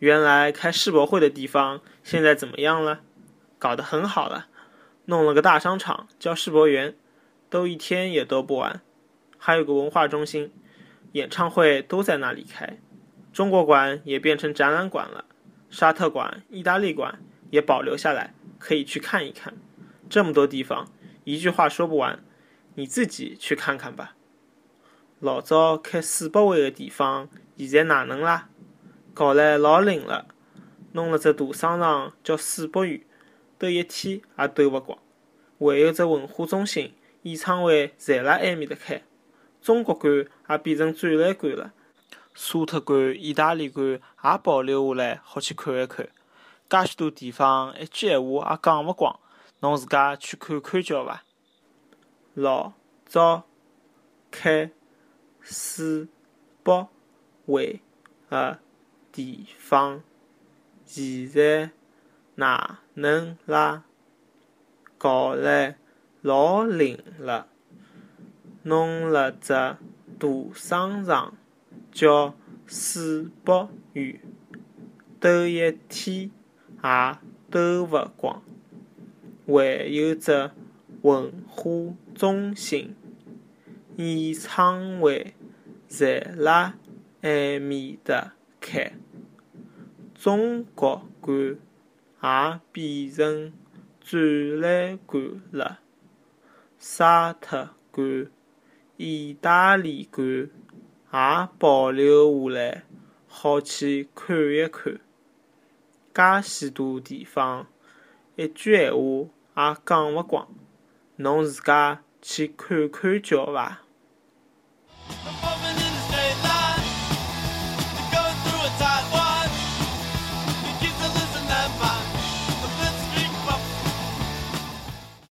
原来开世博会的地方现在怎么样了？搞得很好了，弄了个大商场叫世博园，兜一天也兜不完。还有个文化中心，演唱会都在那里开。中国馆也变成展览馆了，沙特馆、意大利馆也保留下来，可以去看一看。这么多地方，一句话说不完，你自己去看看吧。老早开世博会的地方，现在哪能啦？搞来老灵了，弄了只大商场叫世博园，兜一天也兜勿光。还有只文化中心，演唱会侪辣埃面搭开。中国馆也变成展览馆了，沙特馆、意大利馆也保留下来，好去看一看。介许多地方，一句闲话也讲勿光，侬自家去看看叫伐？老早开世博会的地方，现在哪能啦？搞来老灵了，弄了只大商场叫世博园，兜一天也兜勿光。还有只文化中心，演唱会侪辣埃面搭开。中国馆也变成展览馆了，沙特馆、意大利馆也保留下来，好去看一看。介许多地方，一句闲话也讲勿光，侬自家去看看叫伐？